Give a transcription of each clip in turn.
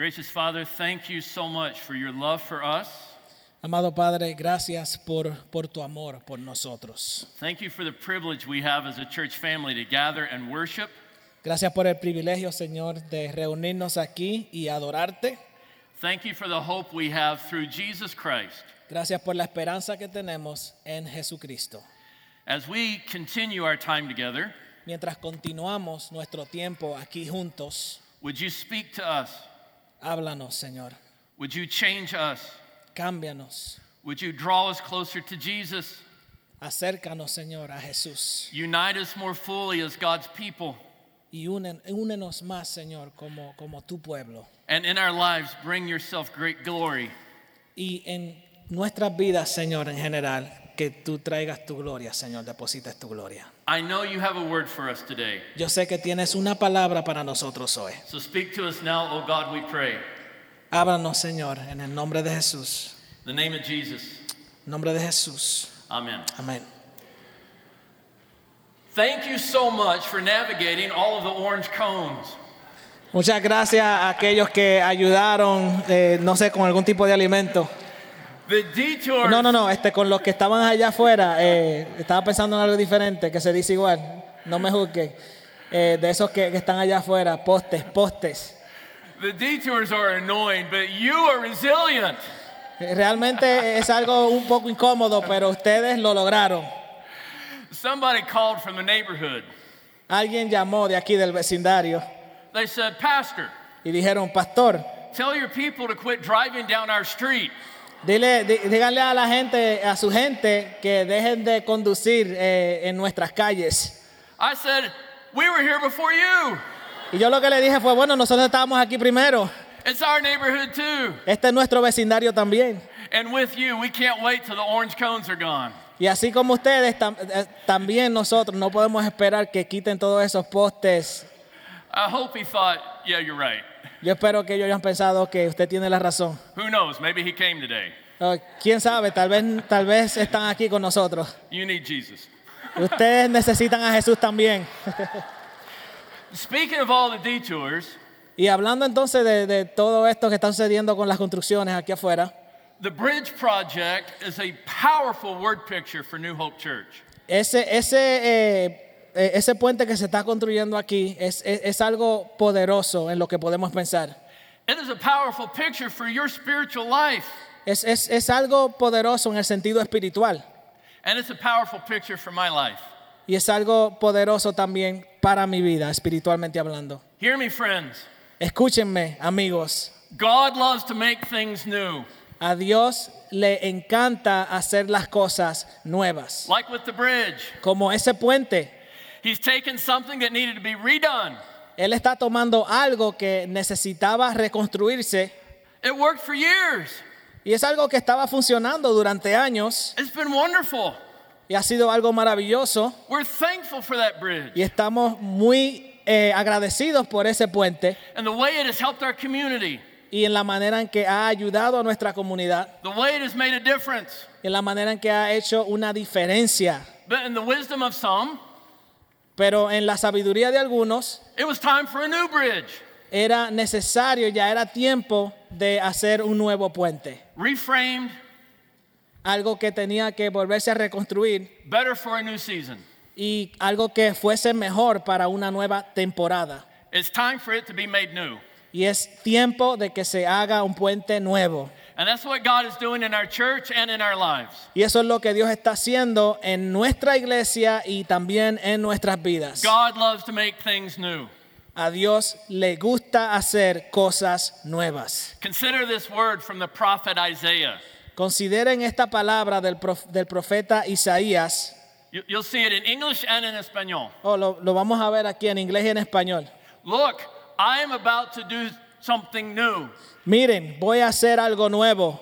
Gracious Father, thank you so much for your love for us. Amado Padre, gracias por, por tu amor por nosotros. Thank you for the privilege we have as a church family to gather and worship. Gracias por el privilegio, Señor, de reunirnos aquí y adorarte. Thank you for the hope we have through Jesus Christ. Gracias por la esperanza que tenemos en Jesucristo. As we continue our time together, Mientras continuamos nuestro tiempo aquí juntos, would you speak to us? Háblanos, Señor. Would you change us? Cámbianos. Would you draw us closer to Jesus? Acércanos, Señor, a Jesús. Unite us more fully as God's people. Y unen- únenos más, Señor, como, como tu pueblo. And in our lives, bring yourself great glory. Y en nuestras vidas, Señor, en general, que tú traigas tu gloria, Señor, deposites tu gloria. I know you have a word for us today. Yo sé que tienes una palabra para nosotros hoy. So speak to us now, O God, we pray. Háblanos, Señor, en el nombre de Jesús. In the name of Jesus. Nombre de Jesús. Amen. Amén. Thank you so much for navigating all of the orange cones. Muchas gracias a aquellos que ayudaron, eh, no sé, con algún tipo de alimento. No, no, no, este, con los que estaban allá afuera, eh, estaba pensando en algo diferente, que se dice igual, no me juzguen. Eh, de esos que, que están allá afuera, postes, postes. The detours are annoying, but you are resilient. Realmente es algo un poco incómodo, pero ustedes lo lograron. Somebody called from the neighborhood. Alguien llamó de aquí del vecindario They said, Pastor, y dijeron, pastor, tell your people to quit driving down our street. Dile, dí- díganle a la gente, a su gente, que dejen de conducir eh, en nuestras calles. I said, We were here before you. Y yo lo que le dije fue, bueno, nosotros estábamos aquí primero. It's our neighborhood too. Este es nuestro vecindario también. And with you, we can't wait till the orange cones are gone. Y así como ustedes, tam- eh, también nosotros no podemos esperar que quiten todos esos postes. I hope he thought, Yeah, you're right. Yo espero que ellos hayan pensado que usted tiene la razón. Who knows? Maybe he came today. O, Quién sabe, tal vez, tal vez están aquí con nosotros. You need Jesus. Ustedes necesitan a Jesús también. Speaking of all the detours, Y hablando entonces de, de todo esto que está sucediendo con las construcciones aquí afuera, the Bridge Project is a powerful word picture for New Hope Church. ese, ese, eh, ese puente que se está construyendo aquí es, es- es algo poderoso en lo que podemos pensar. It is a powerful picture for your spiritual life, Es, es, es algo poderoso en el sentido espiritual. and it's a powerful picture for my life. Y es algo poderoso también para mi vida, espiritualmente hablando. Hear me, friends. Escúchenme, amigos. God loves to make things new, A Dios le encanta hacer las cosas nuevas. like with the bridge. Como ese puente. He's taken something that needed to be redone. Él está tomando algo que necesitaba reconstruirse It worked for years. y es algo que estaba funcionando durante años It's been wonderful. y ha sido algo maravilloso We're thankful for that bridge y estamos muy eh, agradecidos por ese puente and the way it has helped our community, y en la manera en que ha ayudado a nuestra comunidad the way it has made a difference. y en la manera en que ha hecho una diferencia. But in the wisdom of some, Pero en la sabiduría de algunos it was time for a new bridge, era necesario, ya era tiempo de hacer un nuevo puente. reframed, Algo que tenía que volverse a reconstruir better for a new season. y algo que fuese mejor para una nueva temporada. It's time for it to be made new. Y es tiempo de que se haga un puente nuevo. And that's what God is doing in our church and in our lives. Y eso es lo que Dios está haciendo en nuestra iglesia y también en nuestras vidas. God loves to make things new. A Dios le gusta hacer cosas nuevas. Consider this word from the prophet Isaiah. Consideren esta palabra del, prof- del profeta Isaías. You- You'll see it in English and in Espanol. Oh, lo, lo vamos a ver aquí en inglés y en español. Look, I am about to do something new. Miren, voy a hacer algo nuevo.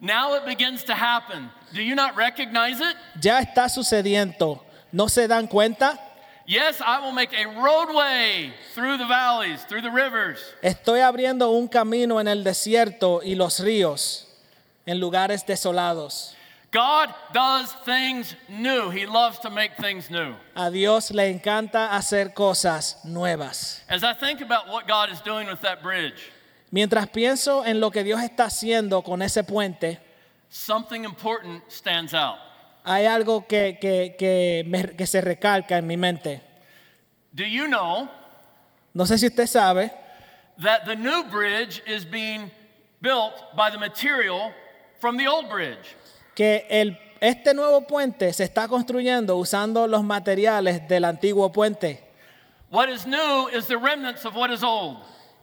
Now it begins to happen. Do you not recognize it? Ya está sucediendo. ¿No se dan cuenta? Yes, I will make a roadway through the valleys, through the rivers. Estoy abriendo un camino en el desierto y los ríos, en lugares desolados. God does things new. He loves to make things new. A Dios le encanta hacer cosas nuevas. As I think about what God is doing with that bridge, Mientras pienso en lo que Dios está haciendo con ese puente, something important stands out. hay algo que, que- que me- que se recalca en mi mente. Do you know No sé si usted sabe that the new bridge is being built by the material from the old bridge? Que el, este nuevo puente se está construyendo usando los materiales del antiguo puente. What is new is the remnants of what is old.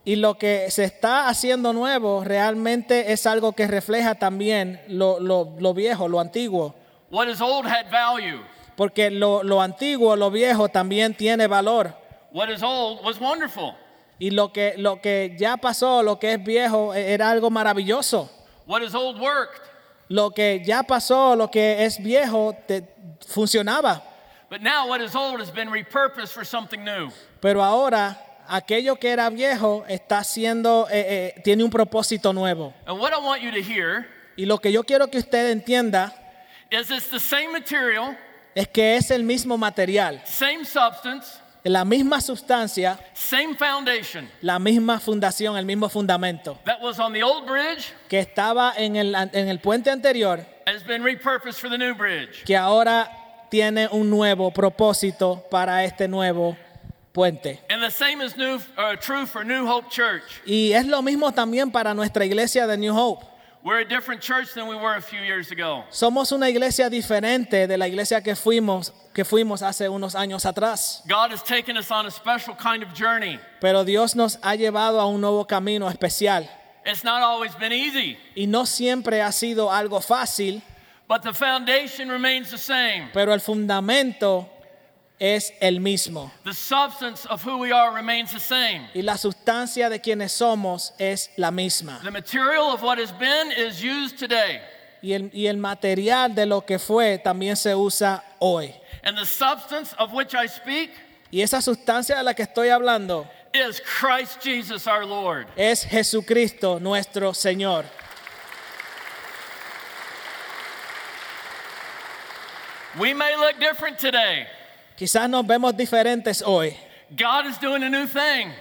Y lo que se está haciendo nuevo realmente es algo que refleja también lo, lo- lo viejo, lo antiguo. What is old had value. Porque lo, lo antiguo, lo viejo también tiene valor. What is old was wonderful. Y lo que, lo que ya pasó, lo que es viejo, e- era algo maravilloso. What is old worked. Lo que ya pasó, lo que es viejo, te- funcionaba. But now what is old has been repurposed for something new. Pero ahora, aquello que era viejo está siendo, eh, eh, tiene un propósito nuevo. And what I want you to hear Y lo que yo quiero que usted entienda is it's the same material, es que es el mismo material, same substance, la misma sustancia, same foundation la misma fundación, el mismo fundamento that was on the old bridge que estaba en el, en el puente anterior, has been repurposed for the new bridge. que ahora tiene un nuevo propósito para este nuevo puente. And the same is new, uh, true for New Hope Church. Y es lo mismo también para nuestra iglesia de New Hope. We're a different church than we were a few years ago. Somos una iglesia diferente de la iglesia que fuimos, que fuimos hace unos años atrás. God has taken us on a special kind of journey. Pero Dios nos ha llevado a un nuevo camino especial. It's not always been easy, Y no siempre ha sido algo fácil, but the foundation remains the same. pero el fundamento es el mismo. The substance of who we are remains the same. Y la sustancia de quienes somos es la misma. The material of what has been is used today, Y el, y el material de lo que fue también se usa hoy. and the substance of which I speak Y esa sustancia de la que estoy hablando is Christ Jesus our Lord. es Jesucristo nuestro Señor. We may look different today. Quizás nos vemos diferentes hoy, God is doing a new thing,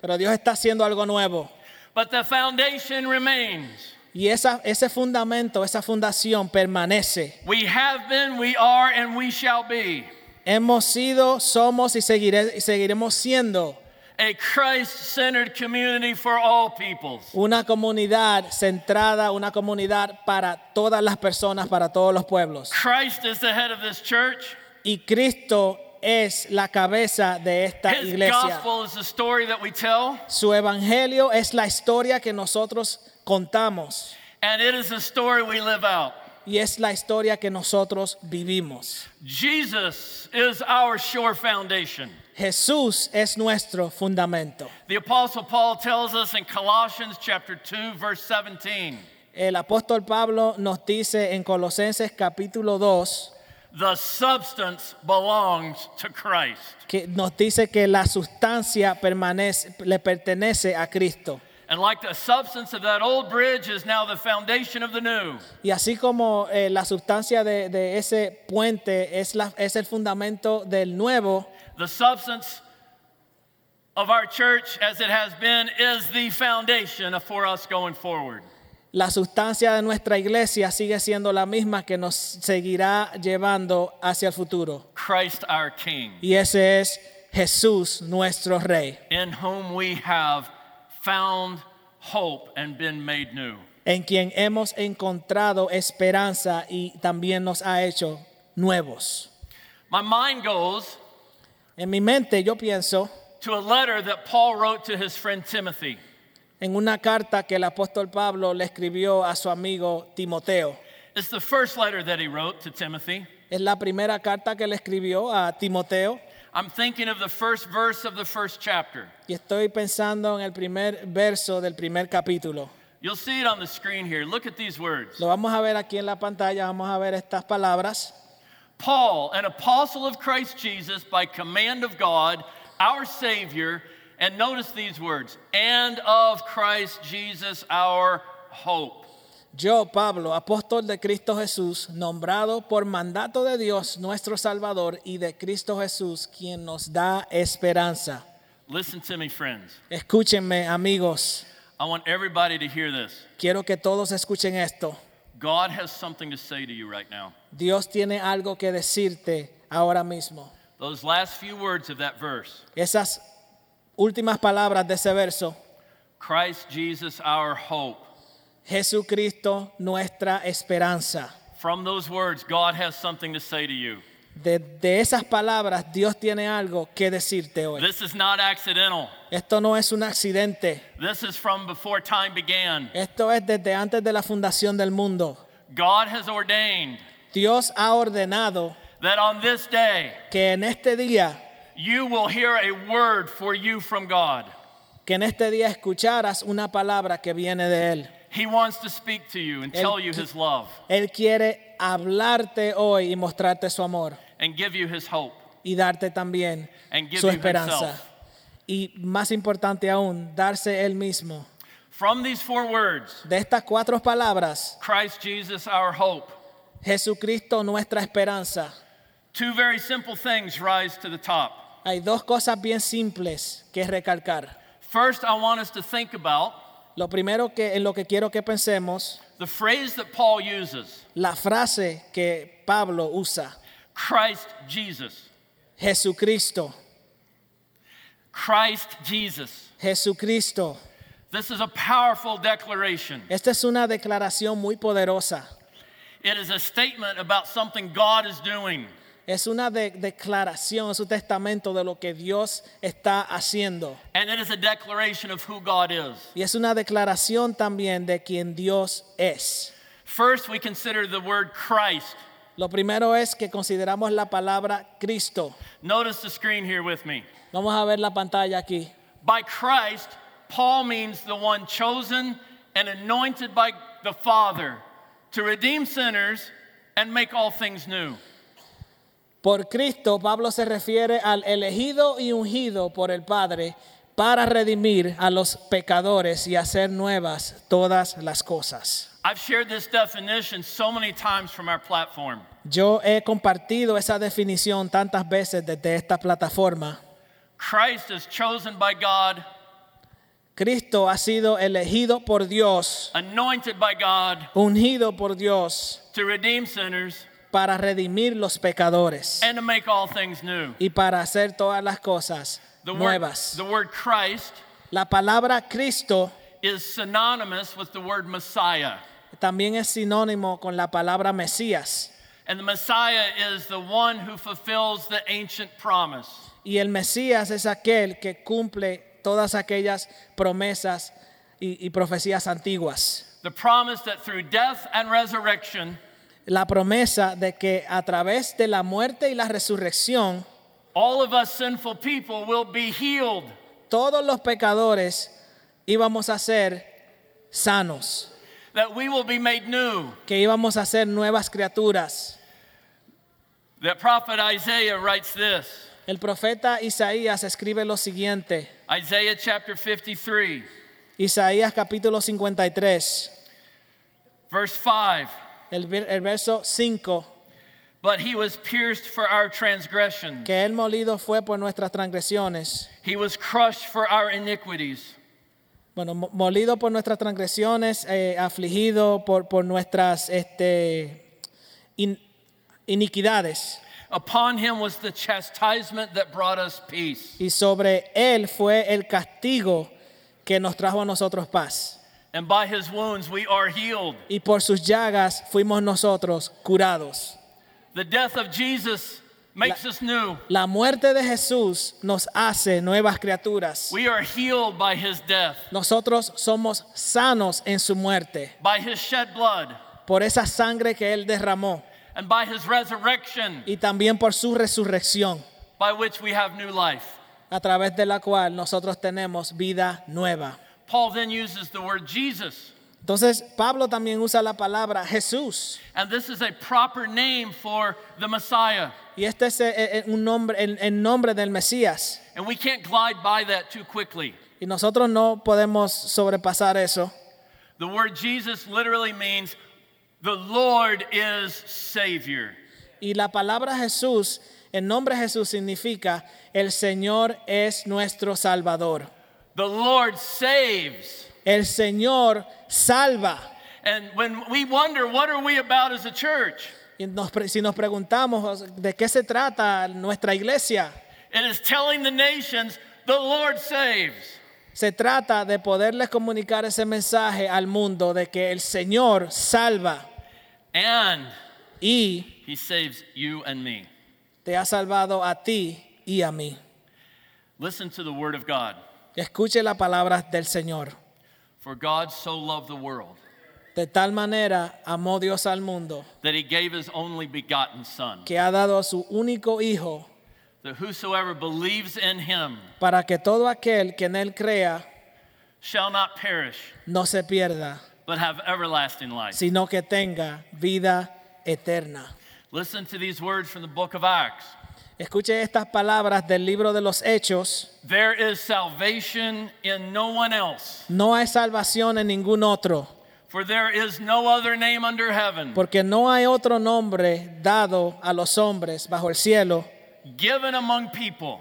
pero Dios está haciendo algo nuevo. but the foundation remains. Y esa, ese fundamento, esa fundación permanece. We have been, we are, and we shall be Hemos sido, somos y, seguire- y seguiremos siendo a Christ centered community for all peoples. una comunidad centrada, una comunidad para todas las personas, para todos los pueblos. Christ is the head of this church. Y Cristo es la cabeza de esta His iglesia. gospel is the story that we tell, Su evangelio es la historia que nosotros contamos and it is the story we live out. y es la historia que nosotros vivimos. Jesus is our sure foundation. Jesús es nuestro fundamento. The apostle Paul tells us in Colossians chapter 2 verse 17, El apóstol Pablo nos dice en Colosenses capítulo 2 the substance belongs to Christ. que nos dice que la sustancia permanece, le pertenece a Cristo. And like the substance of that old bridge is now the foundation of the new. Y así como eh, la sustancia de, de ese puente es, la, es el fundamento del nuevo, The substance of our church as it has been is the foundation for us going forward. La sustancia de nuestra iglesia sigue siendo la misma que nos seguirá llevando hacia el futuro. Christ our King, Y ese es Jesús nuestro Rey, in whom we have found hope and been made new. en quien hemos encontrado esperanza y también nos ha hecho nuevos. My mind goes En mi mente yo pienso to a letter that Paul wrote to his friend Timothy. En una carta que el apóstol Pablo le escribió a su amigo Timoteo. It's the first letter that he wrote to Timothy. Es la primera carta que le escribió a Timoteo I'm thinking of the first verse of the first chapter. y estoy pensando en el primer verso del primer capítulo. You'll see it on the screen here. Look at these words. Lo vamos a ver aquí en la pantalla, vamos a ver estas palabras. Paul, an apostle of Christ Jesus by command of God, our Savior, and notice these words, and of Christ Jesus, our hope. Yo, Pablo, apóstol de Cristo Jesús, nombrado por mandato de Dios nuestro Salvador y de Cristo Jesús, quien nos da esperanza. Listen to me, friends. Escúchenme, amigos. I want everybody to hear this. Quiero que todos escuchen esto. God has something to say to you right now. Dios tiene algo que decirte ahora mismo. Those last few words of that verse Esas últimas palabras de ese verso, Christ Jesus, our hope. Jesucristo nuestra esperanza. From those words, God has something to say to you. De, de esas palabras, Dios tiene algo que decirte hoy. This is not accidental. Esto no es un accidente. This is from before time began. Esto es desde antes de la fundación del mundo. God has ordained Dios ha ordenado that on this day que en este día, you will hear a word for you from God. que en este día escucharas una palabra que viene de Él. He wants to speak to you and El- tell you his love Él quiere hablarte hoy y mostrarte su amor and give you his hope. y darte también And give su esperanza. himself. Y más importante aún, darse Él mismo. From these four words, De estas cuatro palabras, Christ Jesus, our hope, Jesucristo nuestra esperanza, two very simple things rise to the top. Hay dos cosas bien simples que recalcar. First, I want us to think about Lo primero que en lo que quiero que pensemos, the phrase that Paul uses la frase que Pablo usa, Christ Jesus. Jesucristo, Christ Jesus. Jesucristo. This is a powerful declaration. Esta es una declaración muy poderosa. It is a statement about something God is doing. Es una de- declaración, es un testamento de lo que Dios está haciendo. And it is a declaration of who God is. Y es una declaración también de quien Dios es. First, we consider the word Christ. Lo primero es que consideramos la palabra Cristo. Notice the screen here with me. Vamos a ver la pantalla aquí. By Christ, Paul means the one chosen and anointed by the Father to redeem sinners and make all things new. Por Cristo, Pablo se refiere al elegido y ungido por el Padre para redimir a los pecadores y hacer nuevas todas las cosas. I've shared this definition so many times from our platform. Yo he compartido esa definición tantas veces desde esta plataforma. Christ is chosen by God, Cristo ha sido elegido por Dios, anointed by God ungido por Dios to redeem sinners para redimir los pecadores and to make all things new. y para hacer todas las cosas The word, nuevas. the word Christ La palabra Cristo is synonymous with the word Messiah. también es sinónimo con la palabra Mesías. And the Messiah is the one who fulfills the ancient promise. Y el Mesías es aquel que cumple todas aquellas promesas y, y profecías antiguas. The promise that through death and resurrection, La promesa de que a través de la muerte y la resurrección, all of us sinful people will be healed. todos los pecadores íbamos a ser sanos, that we will be made new. que íbamos a ser nuevas criaturas. The prophet Isaiah writes this El profeta Isaías escribe lo siguiente, Isaiah chapter 53, Isaías capítulo 53, verse 5. El, el verso 5, But he was pierced for our transgressions, que él molido fue por nuestras transgresiones. he was crushed for our iniquities. Bueno, mo- molido por nuestras transgresiones, eh, afligido por, por nuestras este, in- iniquidades. Upon him was the chastisement that brought us peace, Y sobre él fue el castigo que nos trajo a nosotros paz. And by his wounds we are healed. Y por sus llagas fuimos nosotros curados. The death of Jesus makes us new. La muerte de Jesús nos hace nuevas criaturas. We are healed by his death, Nosotros somos sanos en su muerte by his shed blood, por esa sangre que él derramó and by his resurrection, y también por su resurrección, by which we have new life. a través de la cual nosotros tenemos vida nueva. Paul then uses the word Jesus. Entonces, Pablo también usa la palabra Jesús. And this is a proper name for the Messiah. Y este es eh, eh, un nombre, el, el nombre del Mesías. And we can't glide by that too quickly. Y nosotros no podemos sobrepasar eso. The word Jesus literally means the Lord is Savior. Y la palabra Jesús, el nombre Jesús significa el Señor es nuestro Salvador. The Lord saves. El Señor salva. And when we wonder, what are we about as a church? Y nos si nos preguntamos de qué se trata nuestra iglesia, It is telling the nations, the Lord saves. se trata de poderles comunicar ese mensaje al mundo de que el Señor salva And y he saves you and me. te ha salvado a ti y a mí. Listen to the word of God. Escuche las palabras del Señor. For God so loved the world De tal manera amó Dios al mundo that he gave his only begotten Son, que ha dado a su único Hijo that whosoever believes in him para que todo aquel que en Él crea shall not perish, no se pierda, but have everlasting life. sino que tenga vida eterna. Listen to these words from the book of Acts. Escuche estas palabras del libro de los Hechos. There is salvation in no one else, No hay salvación en ningún otro, for there is no other name under heaven porque no hay otro nombre dado a los hombres bajo el cielo, given among people.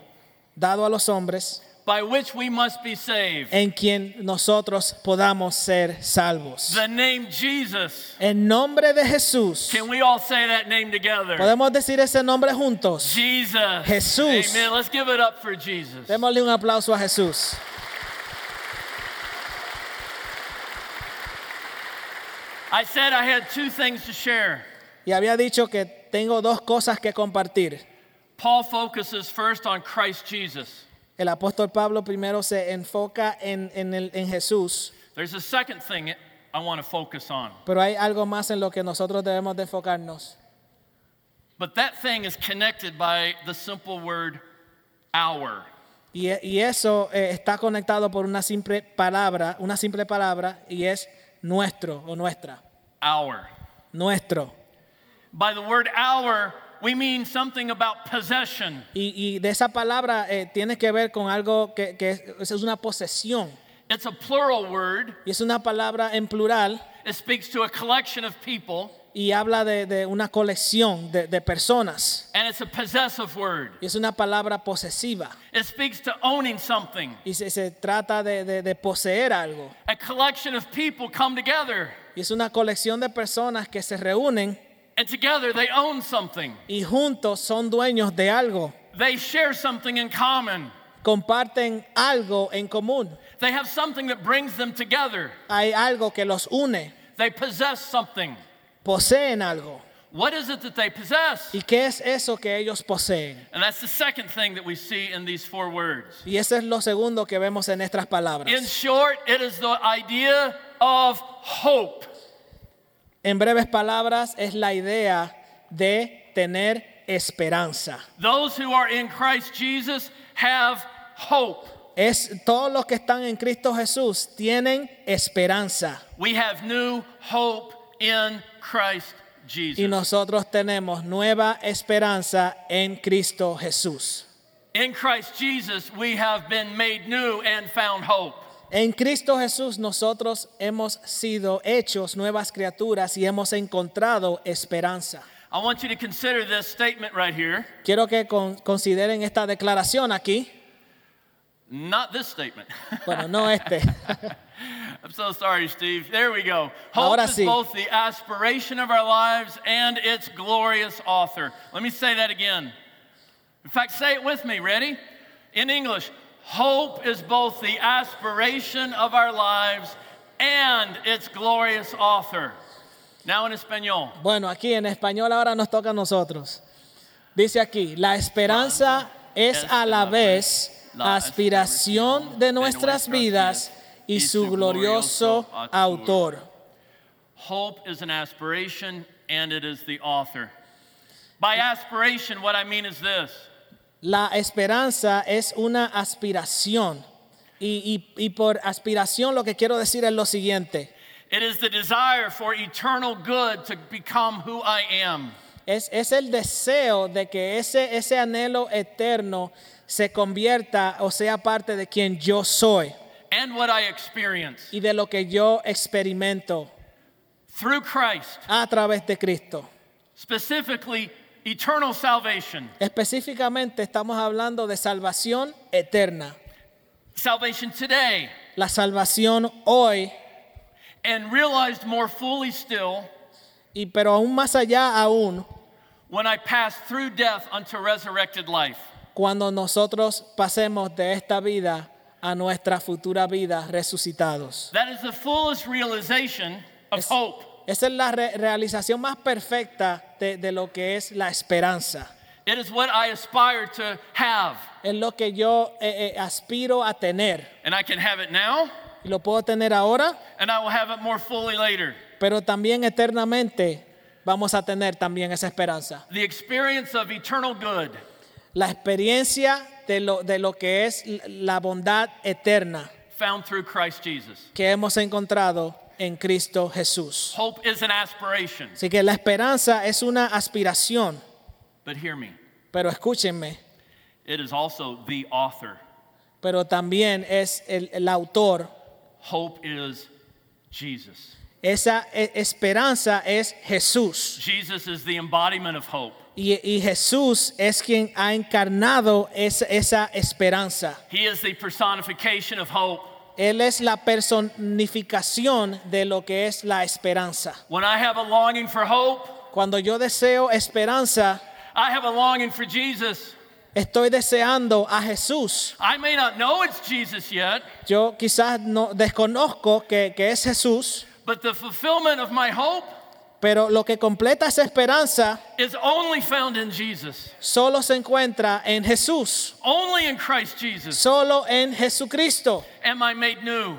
dado a los hombres, by which we must be saved. en quien nosotros podamos ser salvos. The name Jesus. En nombre de Jesús, Can we all say that name together? podemos decir ese nombre juntos. Jesus. Jesús. Amen. Let's give it up for Jesus. Démosle un aplauso a Jesús. I said I had two things to share. Y había dicho que tengo dos cosas que compartir. Paul focuses first on Christ Jesus. El apóstol Pablo primero se enfoca en, en el- en Jesús, There's a second thing I want to focus on. pero hay algo más en lo que nosotros debemos de enfocarnos. But that thing is connected by the simple word our. Y, y eso eh, está conectado por una simple palabra, una simple palabra, y es nuestro o nuestra. Our. Nuestro. By the word our, we mean something about possession. Y, y de esa palabra eh, tiene que ver con algo que, que es, es una posesión. It's a plural word. Y es una palabra en plural It speaks to a collection of people, y habla de, de una colección de, de personas. and it's a possessive word. Y es una palabra posesiva. It speaks to owning something. Y se, se trata de, de- de poseer algo. A collection of people come together, Y es una colección de personas que se reúnen and together they own something. y juntos son dueños de algo. They share something in common. Comparten algo en común. They have something that brings them together. Hay algo que los une. They possess something. Poseen algo. What is it that they possess? ¿Y qué es eso que ellos poseen? And that's the second thing that we see in these four words. Y eso es lo segundo que vemos en estas palabras. In short, it is the idea of hope. En breves palabras, es la idea de tener esperanza. Those who are in Christ Jesus have hope. Es todos los que están en Cristo Jesús tienen esperanza. We have new hope in Christ Y Jesus. nosotros tenemos nueva esperanza en Cristo Jesús. In Christ Jesus, we have been made new and found hope. En Cristo Jesús nosotros hemos sido hechos nuevas criaturas y hemos encontrado esperanza. I want you to consider this statement right here. Quiero que con- consideren esta declaración aquí. Not this statement. Bueno, no este. I'm so sorry, Steve. There we go. Hope Ahora is sí. both the aspiration of our lives and its glorious author. Let me say that again. In fact, say it with me. Ready? In English, hope is both the aspiration of our lives and its glorious author. Now in Espanol. Bueno, aquí en español ahora nos toca a nosotros. Dice aquí, la esperanza es a la vez la aspiración de nuestras vidas y su glorioso autor. Hope is an aspiration and it is the author. By aspiration, what I mean is this La esperanza es una aspiración. Y, y- y por aspiración lo que quiero decir es lo siguiente. it is the desire for eternal good to become who I am. Es, es el deseo de que ese, ese anhelo eterno se convierta o sea parte de quien yo soy and what I experience y de lo que yo experimento through Christ, a través de Cristo. specifically eternal salvation. Específicamente estamos hablando de salvación eterna. Salvation today, la salvación hoy, and realized more fully still y pero aún más allá aún, when I passed through death unto resurrected life. cuando nosotros pasemos de esta vida a nuestra futura vida resucitados. That is the fullest realization of Es- hope. Esa es la re- realización más perfecta de, de lo que es la esperanza. It is what I aspire to have. Es lo que yo eh, eh, aspiro a tener. And I can have it now, Y lo puedo tener ahora, and I will have it more fully later. pero también eternamente vamos a tener también esa esperanza. The experience of eternal good La experiencia de lo, de lo que es la bondad eterna found through Christ Jesus. que hemos encontrado en Cristo Jesús. Hope is an aspiration. Así que la esperanza es una aspiración, But hear me, pero escúchenme, it is also the author. pero también es el, el autor. Hope is Jesus. Esa esperanza es Jesús. Jesus is the embodiment of hope. Y, y Jesús es quien ha encarnado esa, esa esperanza. He is the personification of hope. Él es la personificación de lo que es la esperanza. When I have a longing for hope, Cuando yo deseo esperanza, I have a longing for Jesus. estoy deseando a Jesús. I may not know it's Jesus yet, Yo quizás no desconozco que, que es Jesús, but the fulfillment of my hope pero lo que completa esa esperanza is only found in Jesus, solo se encuentra en Jesús, only in Christ Jesus. solo en Jesucristo. Am I made new?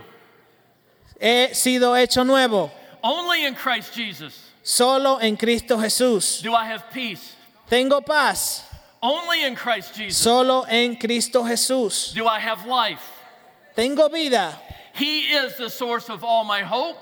He sido hecho nuevo, Only in Christ Jesus. solo en Cristo Jesús. Do I have peace? Tengo paz, Only in Christ Jesus. solo en Cristo Jesús. Do I have life? Tengo vida. He is the source of all my hope,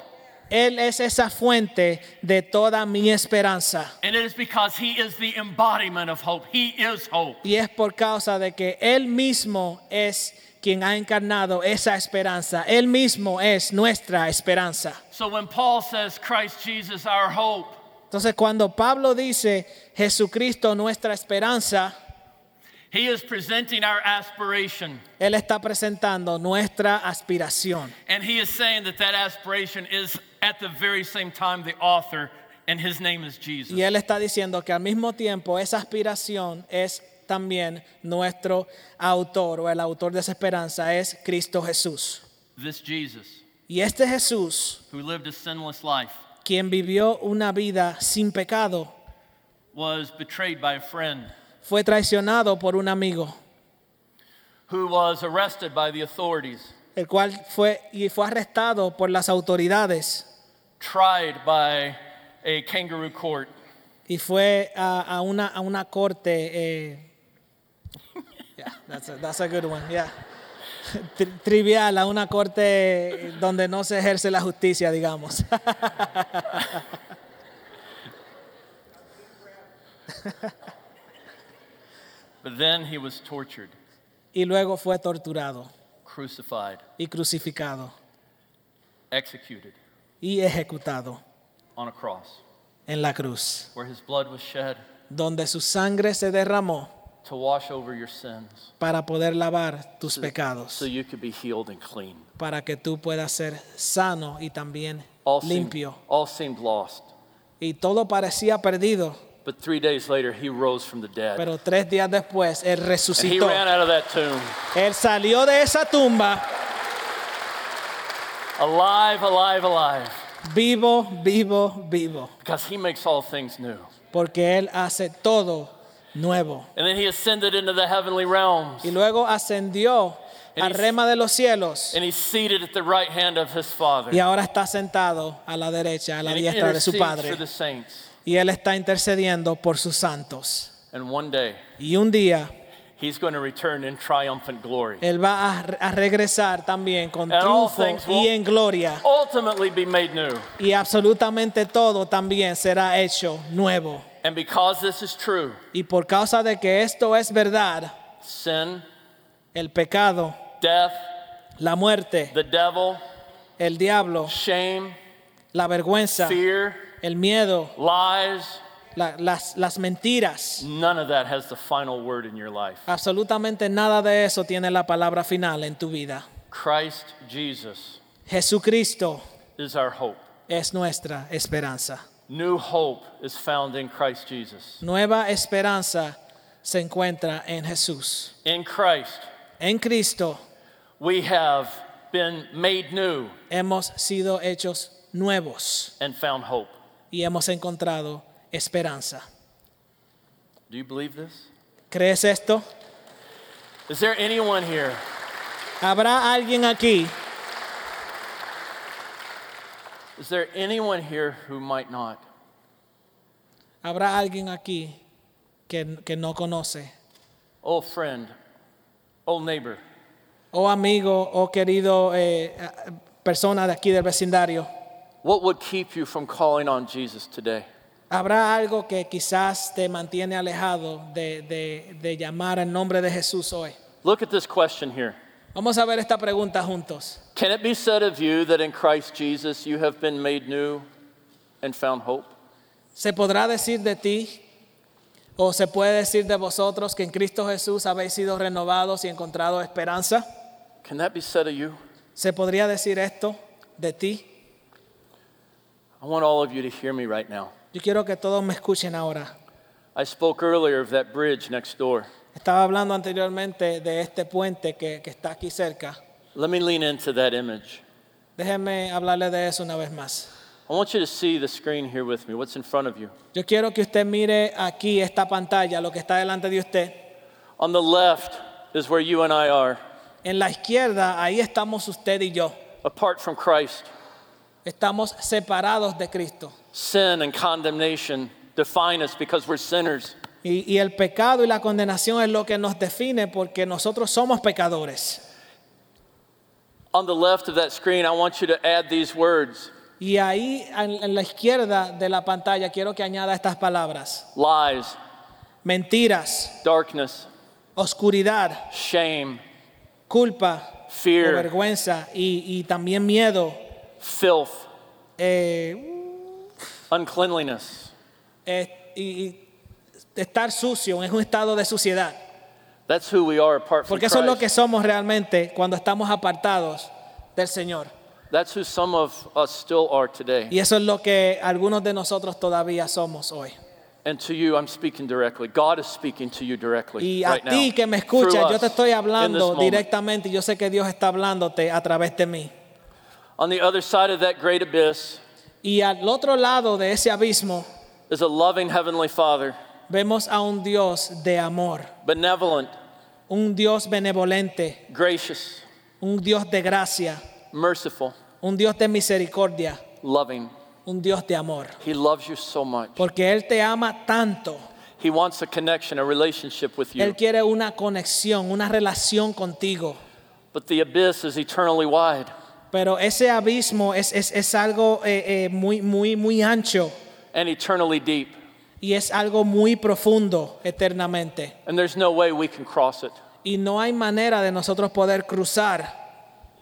Él es esa fuente de toda mi esperanza. and it is because He is the embodiment of hope. He is hope. Y es por causa de que Él mismo es quien ha encarnado esa esperanza. Él mismo es nuestra esperanza. So when Paul says, Christ Jesus, our hope, Entonces cuando Pablo dice Jesucristo nuestra esperanza, he is presenting our aspiration. Él está presentando nuestra aspiración. And he is saying that that aspiration is at the very same time the author, and his name is Jesus. Y Él está diciendo que al mismo tiempo esa aspiración es también nuestro autor o el autor de esa esperanza es Cristo Jesús. This Jesus, Y este Jesús, who lived a sinless life, quien vivió una vida sin pecado, was betrayed by a friend, fue traicionado por un amigo, who was arrested by the authorities, el cual fue y fue arrestado por las autoridades tried by a kangaroo court, y fue a, a una, a una corte. eh, yeah, that's a, that's a good one, yeah. Tri- trivial, a una corte donde no se ejerce la justicia, digamos. but then he was tortured, y luego fue torturado crucified, y crucificado executed y ejecutado on a cross, en la cruz, where his blood was shed donde su sangre se derramó to wash over your sins para poder lavar tus pecados, so you could be healed and clean. para que tú puedas ser sano y también All seemed, limpio. all seemed lost. Y todo parecía perdido, But three days later, he rose from the dead. pero tres días después Él and he resucitó. ran out of that tomb, Él salió de esa tumba alive, alive, alive, vivo, vivo, vivo, because he makes all things new. porque Él hace todo nuevo. And then he ascended into the heavenly realms, Y luego ascendió he's- rema de los cielos and he's seated at the right hand of his Father. y ahora está sentado a la derecha, a la and diestra de su Padre. for the saints. Y Él está intercediendo por sus santos. And one day, Y un día he's going to return in triumphant glory. Él va a, a regresar también con And triunfo y en gloria. Ultimately, be made new. Y absolutamente todo también será hecho nuevo. And because this is true, Y por causa de que esto es verdad, sin, el pecado, death, la muerte, the devil, el diablo, shame, la vergüenza, fear, el miedo, lies, la- las, las mentiras, none of that has the final word in your life. absolutamente nada de eso tiene la palabra final en tu vida. Christ Jesus Jesucristo is our hope. es nuestra esperanza. New hope is found in Christ Jesus. Nueva esperanza se encuentra en Jesús. In Christ, En Cristo we have been made new hemos sido hechos nuevos and found hope. y hemos encontrado esperanza. Do you believe this? ¿Crees esto? Is there anyone here? ¿Habrá alguien aquí? Is there anyone here who might not? ¿Habrá alguien aquí que, que no conoce? Oh, friend, oh, neighbor, O amigo o querido eh, persona de aquí del vecindario. what would keep you from calling on Jesus today? ¿Habrá algo que quizás te mantiene alejado de, de, de llamar el nombre de Jesús hoy? Look at this question here. Vamos a ver esta pregunta juntos. Can it be said of you that in Christ Jesus you have been made new and found hope? ¿Se podrá decir de ti o se puede decir de vosotros que en Cristo Jesús habéis sido renovados y encontrado esperanza? Can that be said of you? ¿Se podría decir esto de ti? I want all of you to hear me right now. Yo quiero que todos me escuchen ahora. I spoke earlier of that bridge next door. Estaba hablando anteriormente de este puente que, que está aquí cerca. Let me lean into that image. Déjenme hablarle de eso una vez más. I want you to see the screen here with me, what's in front of you. Yo quiero que usted mire aquí esta pantalla, lo que está delante de usted. On the left is where you and I are, En la izquierda, ahí estamos usted y yo. apart from Christ. Estamos separados de Cristo. Sin and condemnation define us because we're sinners. Y, y el pecado y la condenación es lo que nos define porque nosotros somos pecadores. On the left of that screen, I want you to add these words Y ahí en, en la izquierda de la pantalla quiero que añada estas palabras. lies, Mentiras, darkness, oscuridad, shame, culpa, o fear, vergüenza y, y también miedo, filth, eh, uncleanliness. eh, y, estar sucio, es un estado de suciedad. That's who we are apart from Porque eso es lo que Christ. somos realmente cuando estamos apartados del Señor. That's who some of us still are today. Y eso es lo que algunos de nosotros todavía somos hoy. And to you, I'm speaking directly. God is speaking to you directly Y a right ti now. que me through escuchas, yo us te estoy in hablando moment. directamente y yo sé que Dios está hablándote a través de mí. On the other side of that great abyss Y al otro lado de ese abismo is a loving heavenly Father, vemos a un Dios de amor, benevolent, un Dios benevolente, gracious, un Dios de gracia, merciful, un Dios de misericordia, loving. un Dios de amor. He loves you so much. Porque Él te ama tanto. He wants a connection, a relationship with you. Él quiere una conexión, una relación contigo. But the abyss is eternally wide. Pero ese abismo es, es- es algo eh, eh, muy, muy, muy ancho and eternally deep. y es algo muy profundo eternamente. And there's no way we can cross it Y no hay manera de nosotros poder cruzar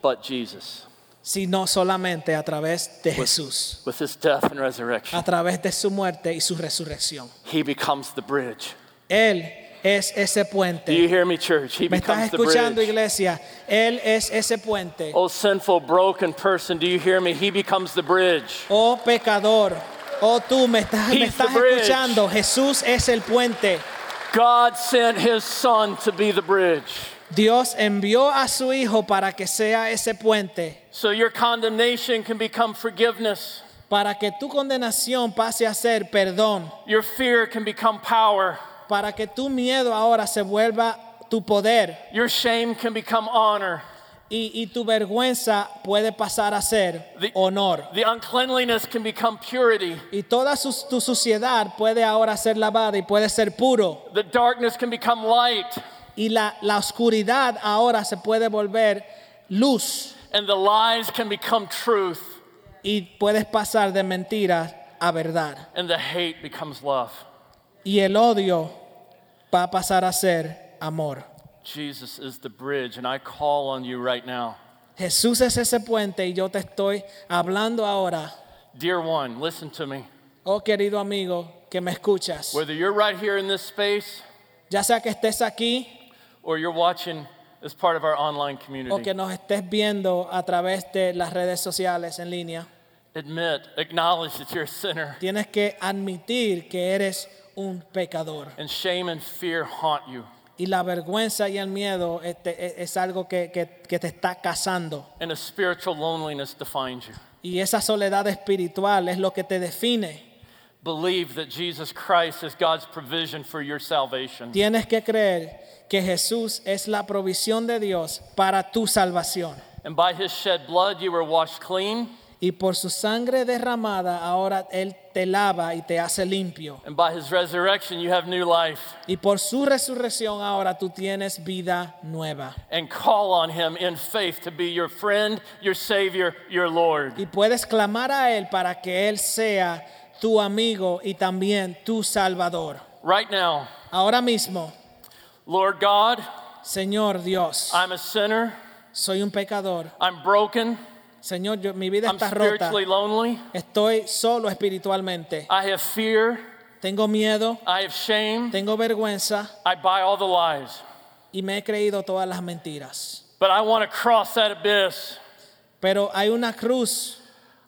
but Jesus sino solamente a través de Jesús, with his death and resurrection. a través de su muerte y su resurrección. He becomes the bridge. Él es ese Do you hear me, church? He ¿Me estás becomes the escuchando, bridge. iglesia? Él es ese puente. Oh, sinful, broken person, do you hear me? He becomes the bridge. Oh pecador, oh tú me estás, me He's the estás bridge. escuchando. Jesús es el puente. God sent his son to be the bridge. Dios envió a su Hijo para que sea ese puente, So your condemnation can become forgiveness. para que tu condenación pase a ser perdón, Your fear can become power. Para que tu miedo ahora se vuelva tu poder Your shame can become honor. y, y tu vergüenza puede pasar a ser The- honor. The uncleanliness can become purity. Y toda su- tu suciedad puede ahora ser lavada y puede ser puro. The darkness can become light. Y la, la oscuridad ahora se puede volver luz. And the lies can become truth. Y puedes pasar de mentiras a verdad. And the hate becomes love. Y el odio va a pasar a ser amor. Jesus is the bridge, and I call on you right now. Jesús es ese puente y yo te estoy hablando ahora. Dear one, listen to me. Oh querido amigo que me escuchas. Whether you're right here in this space Ya sea que estés aquí or you're watching as part of our online o community. que nos estés viendo a través de las redes sociales en línea, Admit, acknowledge that you're a sinner, tienes que admitir que eres un pecador. and shame and fear haunt you. Y la vergüenza y el miedo este, es algo que, que- que te está cazando. And a spiritual loneliness defines you. Y esa soledad espiritual es lo que te define. Believe that Jesus Christ is God's provision for your salvation. Tienes que creer que Jesús es la provisión de Dios para tu salvación. And by his shed blood, you were washed clean. Y por su sangre derramada, ahora Él te lava y te hace limpio. And by his resurrection, you have new life. Y por su resurrección, ahora tú tienes vida nueva. And call on him in faith to be your friend, your Savior, your Lord. Y puedes clamar a Él para que Él sea tu amigo y también tu salvador. Right now, Ahora mismo, Lord God, Señor Dios, I'm a sinner. soy un pecador. I'm broken. Señor, yo- mi vida I'm está rota. spiritually lonely. Estoy solo espiritualmente. I have fear. Tengo miedo, I have shame. tengo vergüenza I buy all the lies. y me he creído todas las mentiras. But I want to cross that abyss. Pero hay una cruz,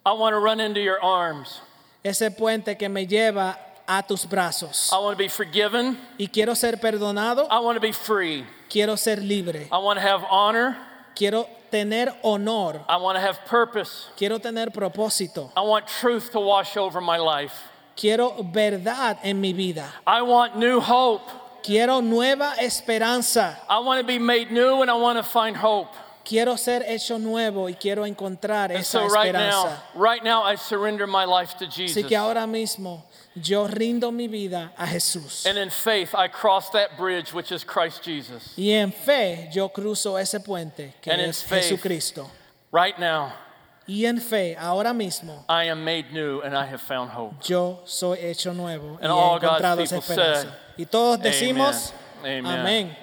I want to run into your arms. ese puente que me lleva a tus brazos. I want to be forgiven. Y quiero ser perdonado, I want to be free. quiero ser libre, I want to have honor. quiero tener honor, I want to have purpose. quiero tener propósito, I want truth to wash over my life. quiero verdad en mi vida, I want new hope. quiero nueva esperanza, I want to be made new and I want to find hope. quiero ser hecho nuevo y quiero encontrar And esa so right now, esperanza. right now I surrender my life to Así Jesus. que ahora mismo yo rindo mi vida a Jesús. And in faith I cross that bridge which is Christ Jesus. Y en fe yo cruzo ese puente que And in es faith. Jesucristo. Right now Y en fe, ahora mismo, I am made new and I have found hope. yo soy hecho nuevo y And he all God's encontrado esa people esperanza. said, Y todos decimos, Amen. amén.